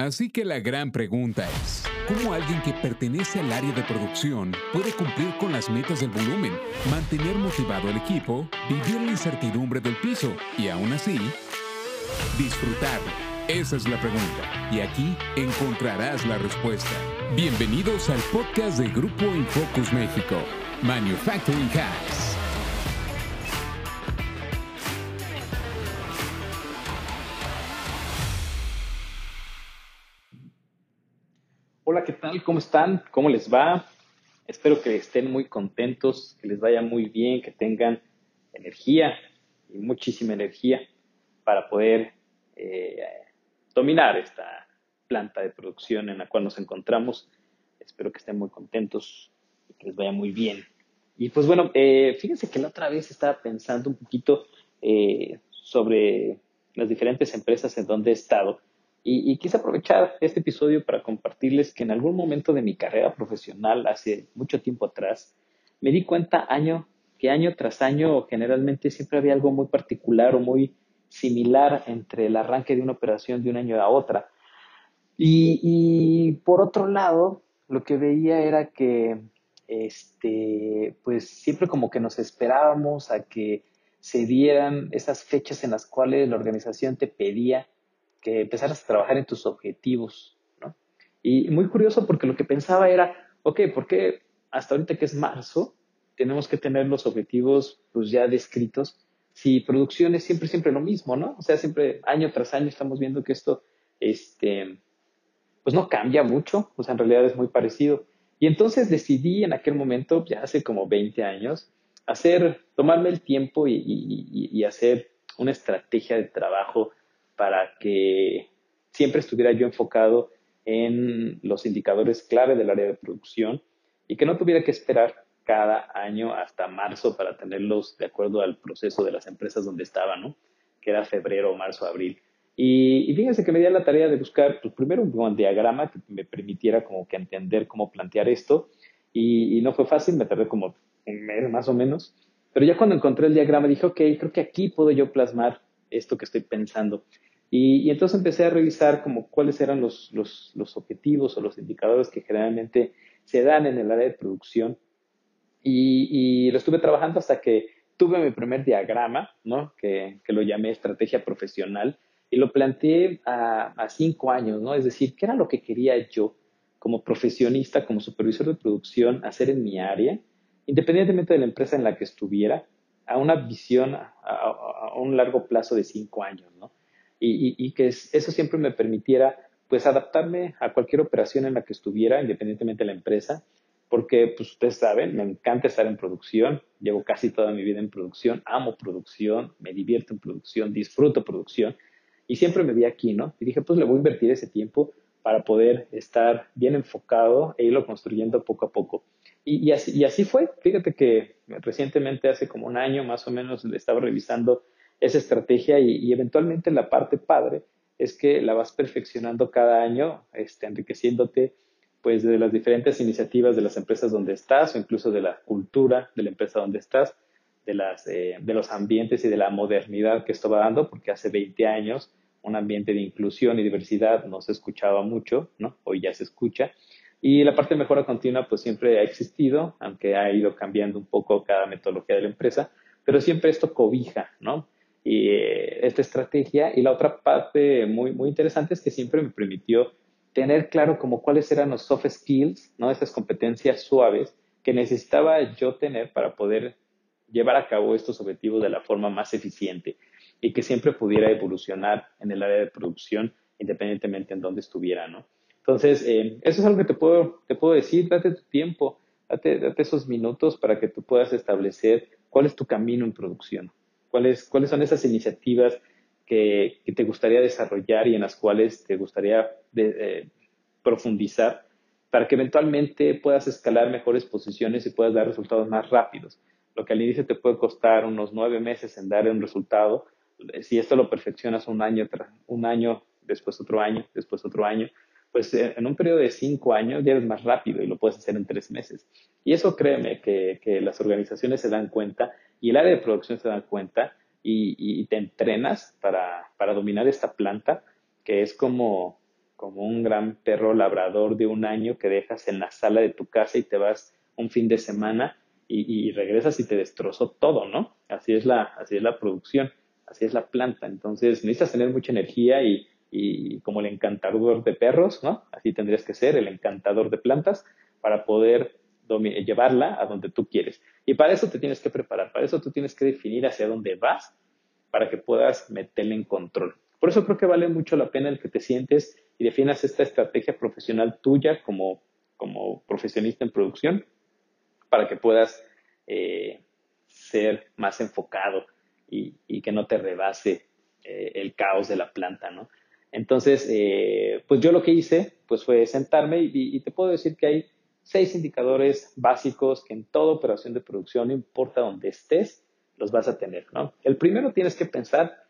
Así que la gran pregunta es, ¿cómo alguien que pertenece al área de producción puede cumplir con las metas del volumen, mantener motivado al equipo, vivir la incertidumbre del piso y aún así disfrutar? Esa es la pregunta y aquí encontrarás la respuesta. Bienvenidos al podcast de Grupo Infocus México, Manufacturing Hacks. Hola, ¿qué tal? ¿Cómo están? ¿Cómo les va? Espero que estén muy contentos, que les vaya muy bien, que tengan energía y muchísima energía para poder eh, dominar esta planta de producción en la cual nos encontramos. Espero que estén muy contentos y que les vaya muy bien. Y pues bueno, eh, fíjense que la otra vez estaba pensando un poquito eh, sobre las diferentes empresas en donde he estado y, quise aprovechar este episodio para compartirles que en algún momento de mi carrera profesional, hace mucho tiempo atrás, me di cuenta año que año tras año generalmente siempre había algo muy particular o muy similar entre el arranque de una operación de un año a otra. Y, y por otro lado, lo que veía era que este, pues siempre como que nos esperábamos a que se dieran esas fechas en las cuales la organización te pedía que empezaras a trabajar en tus objetivos, ¿no? Y muy curioso porque lo que pensaba era, ok, ¿por qué hasta ahorita que es marzo tenemos que tener los objetivos pues ya descritos? Si producción es siempre, siempre lo mismo, ¿no? O sea, siempre año tras año estamos viendo que esto, este, pues no cambia mucho, o sea, en realidad es muy parecido. Y entonces decidí en aquel momento, ya hace como 20 años, hacer, tomarme el tiempo y, y hacer una estrategia de trabajo para que siempre estuviera yo enfocado en los indicadores clave del área de producción y que no tuviera que esperar cada año hasta marzo para tenerlos de acuerdo al proceso de las empresas donde estaba, ¿no? Que era febrero, marzo, abril. Y, fíjense que me di la tarea de buscar, pues primero un diagrama que me permitiera como que entender cómo plantear esto. Y, y, no fue fácil, me tardé como un mes más o menos. Pero ya cuando encontré el diagrama dije, ok, creo que aquí puedo yo plasmar esto que estoy pensando. Y, entonces empecé a revisar como cuáles eran los, los, objetivos o los indicadores que generalmente se dan en el área de producción. Y, y lo estuve trabajando hasta que tuve mi primer diagrama, ¿no? que, que lo llamé estrategia profesional, y lo planteé a, a, cinco años, ¿no? Es decir, ¿qué era lo que quería yo como profesionista, como supervisor de producción, hacer en mi área, independientemente de la empresa en la que estuviera, a una visión a, a, a un largo plazo de cinco años, ¿no? Y, que eso siempre me permitiera pues adaptarme a cualquier operación en la que estuviera, independientemente de la empresa, porque pues ustedes saben, me encanta estar en producción, llevo casi toda mi vida en producción, amo producción, me divierto en producción, disfruto producción y siempre me vi aquí, ¿no? Y dije, pues le voy a invertir ese tiempo para poder estar bien enfocado e irlo construyendo poco a poco. Y, así, y así fue, fíjate que recientemente, hace como un año más o menos, le estaba revisando esa estrategia y, eventualmente la parte padre es que la vas perfeccionando cada año, este, enriqueciéndote pues de las diferentes iniciativas de las empresas donde estás o incluso de la cultura de la empresa donde estás, de, las, eh, de los ambientes y de la modernidad que esto va dando, porque hace 20 años un ambiente de inclusión y diversidad no se escuchaba mucho, ¿no? Hoy ya se escucha. Y la parte de mejora continua pues siempre ha existido, aunque ha ido cambiando un poco cada metodología de la empresa, pero siempre esto cobija, ¿no? Y, eh, esta estrategia. Y la otra parte muy, muy interesante es que siempre me permitió tener claro como cuáles eran los soft skills, ¿no? Esas competencias suaves que necesitaba yo tener para poder llevar a cabo estos objetivos de la forma más eficiente y que siempre pudiera evolucionar en el área de producción independientemente en donde estuviera, ¿no? Entonces, eh, eso es algo que te puedo, te puedo decir, date tu tiempo, date, date esos minutos para que tú puedas establecer cuál es tu camino en producción. ¿Cuáles, cuáles son esas iniciativas que, te gustaría desarrollar y en las cuales te gustaría eh, profundizar para que eventualmente puedas escalar mejores posiciones y puedas dar resultados más rápidos? Lo que al inicio te puede costar unos nueve meses en dar un resultado, si esto lo perfeccionas un año, un año, después otro año, después otro año, pues eh, en un periodo de cinco años ya eres más rápido y lo puedes hacer en tres meses. Y eso créeme que, que las organizaciones se dan cuenta y el área de producción se da cuenta y, te entrenas para, dominar esta planta que es como, como un gran perro labrador de un año que dejas en la sala de tu casa y te vas un fin de semana y, regresas y te destrozó todo, ¿no? Así es la, así es la producción, así es la planta. Entonces necesitas tener mucha energía y, y como el encantador de perros, ¿no? Así tendrías que ser el encantador de plantas para poder llevarla a donde tú quieres. Y para eso te tienes que preparar, para eso tú tienes que definir hacia dónde vas para que puedas meterle en control. Por eso creo que vale mucho la pena el que te sientes y definas esta estrategia profesional tuya como, como profesionista en producción para que puedas eh, ser más enfocado y, que no te rebase eh, el caos de la planta, ¿no? Entonces, eh, pues yo lo que hice, pues fue sentarme y, te puedo decir que hay seis indicadores básicos que en toda operación de producción, no importa dónde estés, los vas a tener, ¿no? El primero tienes que pensar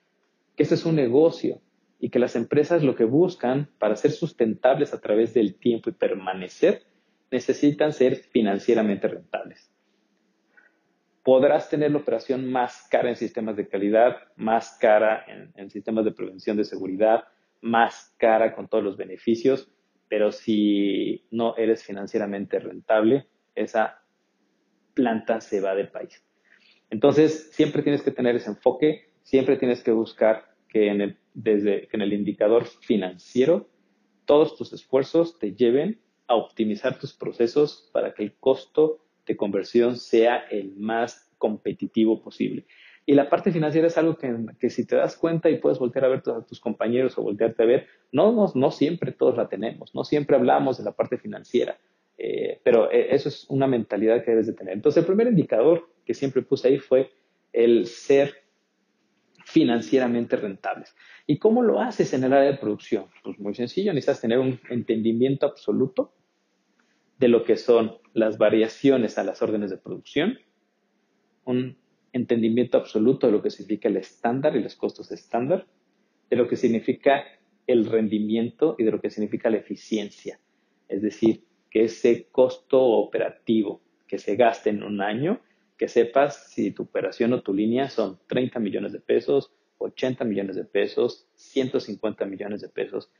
que este es un negocio y que las empresas lo que buscan para ser sustentables a través del tiempo y permanecer necesitan ser financieramente rentables. Podrás tener la operación más cara en sistemas de calidad, más cara en, sistemas de prevención de seguridad, más cara con todos los beneficios, pero si no eres financieramente rentable, esa planta se va del país. Entonces, siempre tienes que tener ese enfoque, siempre tienes que buscar que en el, desde, que en el indicador financiero todos tus esfuerzos te lleven a optimizar tus procesos para que el costo de conversión sea el más competitivo posible. Y la parte financiera es algo que, si te das cuenta y puedes voltear a ver a tus compañeros o voltearte a ver, no, no, no siempre todos la tenemos, no siempre hablamos de la parte financiera, eh, pero eh, eso es una mentalidad que debes de tener. Entonces, el primer indicador que siempre puse ahí fue el ser financieramente rentables. ¿Y cómo lo haces en el área de producción? Pues muy sencillo, necesitas tener un entendimiento absoluto de lo que son las variaciones a las órdenes de producción, un entendimiento absoluto de lo que significa el estándar y los costos estándar, de lo que significa el rendimiento y de lo que significa la eficiencia. Es decir, que ese costo operativo que se gaste en un año, que sepas si tu operación o tu línea son 30 millones de pesos, 80 millones de pesos, 150 millones de pesos,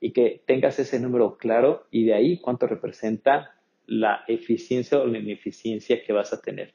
y que tengas ese número claro y de ahí cuánto representa la eficiencia o la ineficiencia que vas a tener.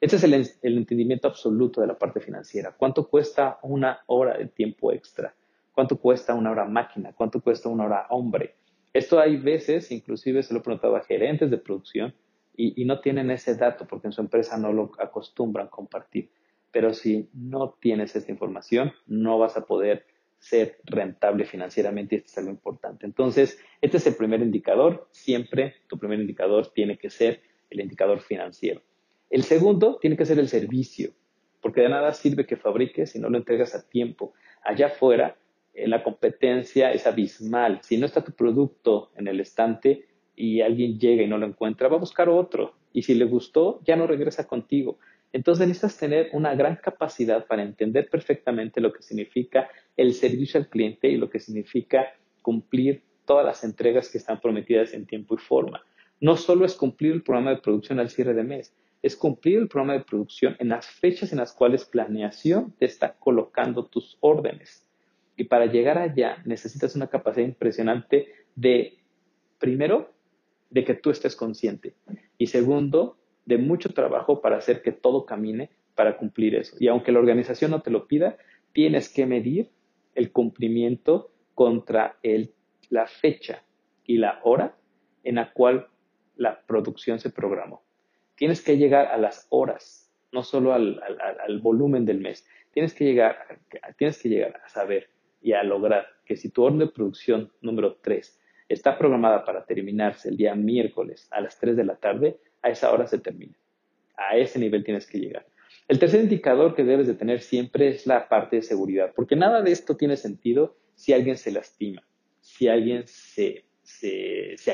Este es el, entendimiento absoluto de la parte financiera. ¿Cuánto cuesta una hora de tiempo extra? ¿Cuánto cuesta una hora máquina? ¿Cuánto cuesta una hora hombre? Esto hay veces, inclusive se lo he preguntado a gerentes de producción y, y no tienen ese dato porque en su empresa no lo acostumbran compartir. Pero si no tienes esta información, no vas a poder ser rentable financieramente y esto es algo importante. Entonces, este es el primer indicador. Siempre tu primer indicador tiene que ser el indicador financiero. El segundo tiene que ser el servicio, porque de nada sirve que fabriques si no lo entregas a tiempo. Allá afuera, la competencia es abismal. Si no está tu producto en el estante y alguien llega y no lo encuentra, va a buscar otro. Y si le gustó, ya no regresa contigo. Entonces necesitas tener una gran capacidad para entender perfectamente lo que significa el servicio al cliente y lo que significa cumplir todas las entregas que están prometidas en tiempo y forma. No solo es cumplir el programa de producción al cierre de mes, es cumplir el programa de producción en las fechas en las cuales planeación te está colocando tus órdenes. Y para llegar allá necesitas una capacidad impresionante de, primero, de que tú estés consciente. Y segundo, de mucho trabajo para hacer que todo camine para cumplir eso. Y aunque la organización no te lo pida, tienes que medir el cumplimiento contra el, la fecha y la hora en la cual la producción se programó. Tienes que llegar a las horas, no solo al, volumen del mes. Tienes que, llegar, tienes que llegar a saber y a lograr que si tu orden de producción número 3 está programada para terminarse el día miércoles a las 3 de la tarde, a esa hora se termina. A ese nivel tienes que llegar. El tercer indicador que debes de tener siempre es la parte de seguridad, porque nada de esto tiene sentido si alguien se lastima, si alguien se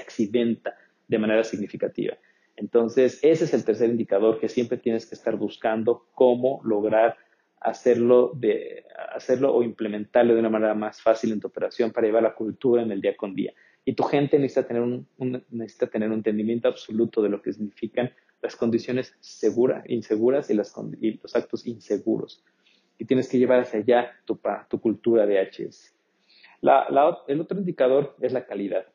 accidenta de manera significativa. Entonces, ese es el tercer indicador que siempre tienes que estar buscando cómo lograr hacerlo, de, hacerlo o implementarlo de una manera más fácil en tu operación para llevar la cultura en el día con día. Y tu gente necesita tener un, necesita tener un entendimiento absoluto de lo que significan las condiciones seguras, inseguras y, las, y los actos inseguros. Y tienes que llevar hacia allá tu, tu cultura de HS. el otro indicador es la calidad.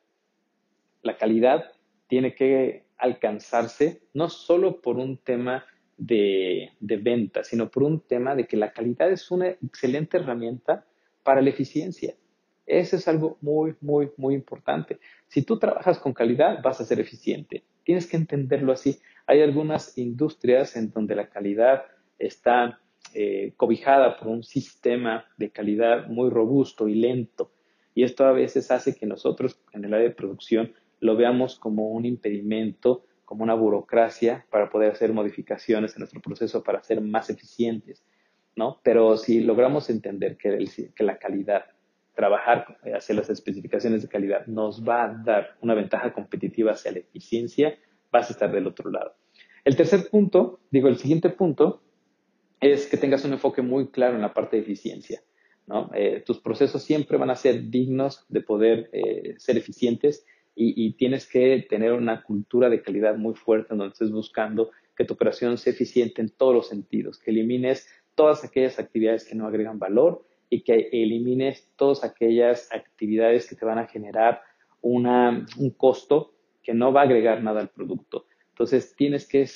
La calidad tiene que alcanzarse no solo por un tema de, de venta, sino por un tema de que la calidad es una excelente herramienta para la eficiencia. Eso es algo muy, muy, muy importante. Si tú trabajas con calidad, vas a ser eficiente. Tienes que entenderlo así. Hay algunas industrias en donde la calidad está eh, cobijada por un sistema de calidad muy robusto y lento. Y esto a veces hace que nosotros en el área de producción lo veamos como un impedimento, como una burocracia para poder hacer modificaciones en nuestro proceso para ser más eficientes, ¿no? Pero si logramos entender que, la calidad, trabajar, hacer las especificaciones de calidad nos va a dar una ventaja competitiva hacia la eficiencia, vas a estar del otro lado. El tercer punto, digo, el siguiente punto es que tengas un enfoque muy claro en la parte de eficiencia. ¿no? Eh, tus procesos siempre van a ser dignos de poder eh, ser eficientes y, tienes que tener una cultura de calidad muy fuerte en donde estés buscando que tu operación sea eficiente en todos los sentidos, que elimines todas aquellas actividades que no agregan valor y que elimines todas aquellas actividades que te van a generar una, un costo que no va a agregar nada al producto. Entonces, tienes que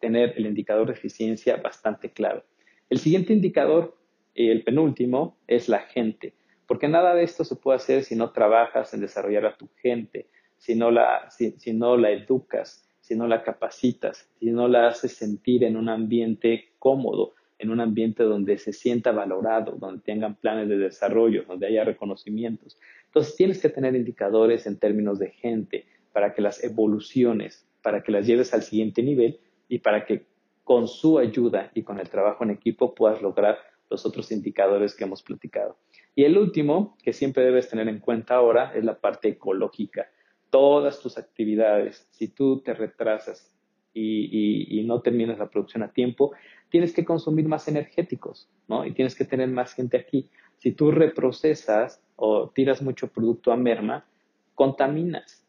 tener el indicador de eficiencia bastante claro. El siguiente indicador, el penúltimo, es la gente, porque nada de esto se puede hacer si no trabajas en desarrollar a tu gente, si no la, si, no la educas, si no la capacitas, si no la haces sentir en un ambiente cómodo, en un ambiente donde se sienta valorado, donde tengan planes de desarrollo, donde haya reconocimientos. Entonces tienes que tener indicadores en términos de gente para que las evoluciones, para que las lleves al siguiente nivel y para que con su ayuda y con el trabajo en equipo puedas lograr los otros indicadores que hemos platicado. Y el último, que siempre debes tener en cuenta ahora, es la parte ecológica. Todas tus actividades, si tú te retrasas y, no terminas la producción a tiempo, tienes que consumir más energéticos, ¿no? Y tienes que tener más gente aquí. Si tú reprocesas o tiras mucho producto a merma, contaminas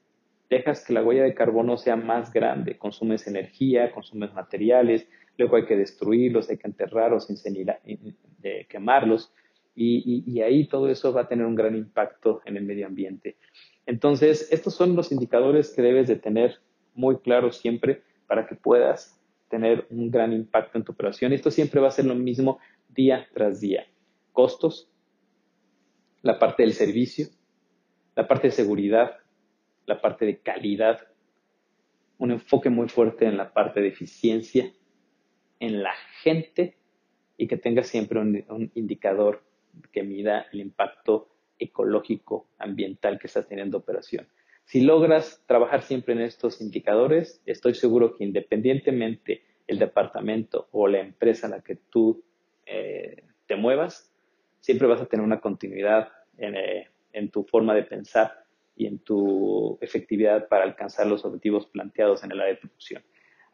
dejas que la huella de carbono sea más grande, consumes energía, consumes materiales, luego hay que destruirlos, hay que enterrarlos, eh, quemarlos, y, ahí todo eso va a tener un gran impacto en el medio ambiente. Entonces, estos son los indicadores que debes de tener muy claros siempre para que puedas tener un gran impacto en tu operación. Esto siempre va a ser lo mismo día tras día. Costos, la parte del servicio, la parte de seguridad, la parte de calidad, un enfoque muy fuerte en la parte de eficiencia, en la gente y que tenga siempre un, indicador que mida el impacto ecológico, ambiental que estás teniendo operación. Si logras trabajar siempre en estos indicadores, estoy seguro que independientemente el departamento o la empresa en la que tú eh, te muevas, siempre vas a tener una continuidad en, eh, en tu forma de pensar y en tu efectividad para alcanzar los objetivos planteados en el área de producción.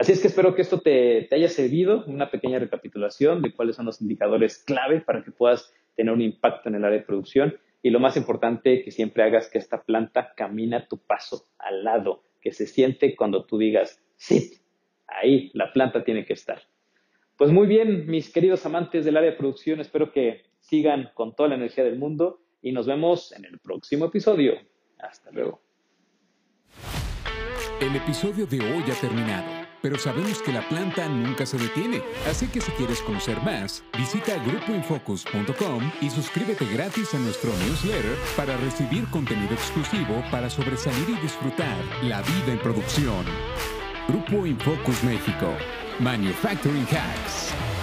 Así es que espero que esto te, haya servido, una pequeña recapitulación de cuáles son los indicadores clave para que puedas tener un impacto en el área de producción y lo más importante, que siempre hagas que esta planta camine a tu paso, al lado, que se siente cuando tú digas, sí, ahí la planta tiene que estar. Pues muy bien, mis queridos amantes del área de producción, espero que sigan con toda la energía del mundo y nos vemos en el próximo episodio. Hasta luego. El episodio de hoy ha terminado, pero sabemos que la planta nunca se detiene. Así que si quieres conocer más, visita grupoinfocus.com y suscríbete gratis a nuestro newsletter para recibir contenido exclusivo para sobresalir y disfrutar la vida en producción. Grupo Infocus México. Manufacturing Hacks.